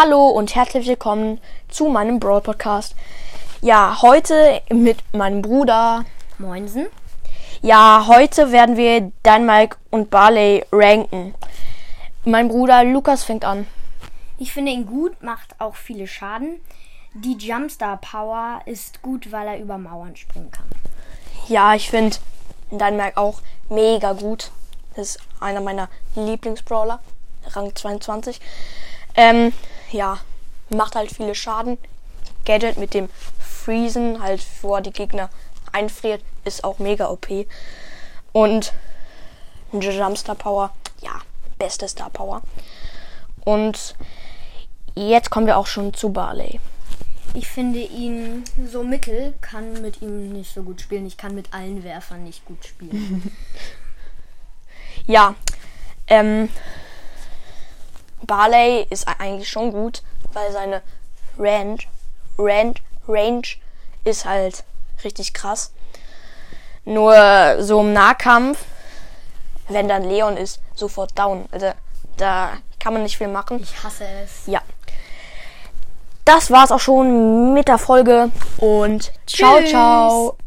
Hallo und herzlich willkommen zu meinem Brawl Podcast. Ja, heute mit meinem Bruder. Moinsen. Ja, heute werden wir Dynamite und Barley ranken. Mein Bruder Lukas fängt an. Ich finde ihn gut, macht auch viele Schaden. Die Jumpstar Power ist gut, weil er über Mauern springen kann. Ja, ich finde Dynamite auch mega gut. Das ist einer meiner Lieblingsbrawler. Rang 22. Ähm, ja, macht halt viele Schaden. Gadget mit dem Freezen, halt vor die Gegner einfriert, ist auch mega OP. Und Jumpstar Power, ja, beste Star Power. Und jetzt kommen wir auch schon zu Barley. Ich finde ihn so mittel, kann mit ihm nicht so gut spielen. Ich kann mit allen Werfern nicht gut spielen. ja, ähm, Barley ist eigentlich schon gut, weil seine Range, Range, Range ist halt richtig krass. Nur so im Nahkampf, wenn dann Leon ist, sofort down. Also da kann man nicht viel machen. Ich hasse es. Ja. Das war's auch schon mit der Folge und ciao, Tschüss. ciao.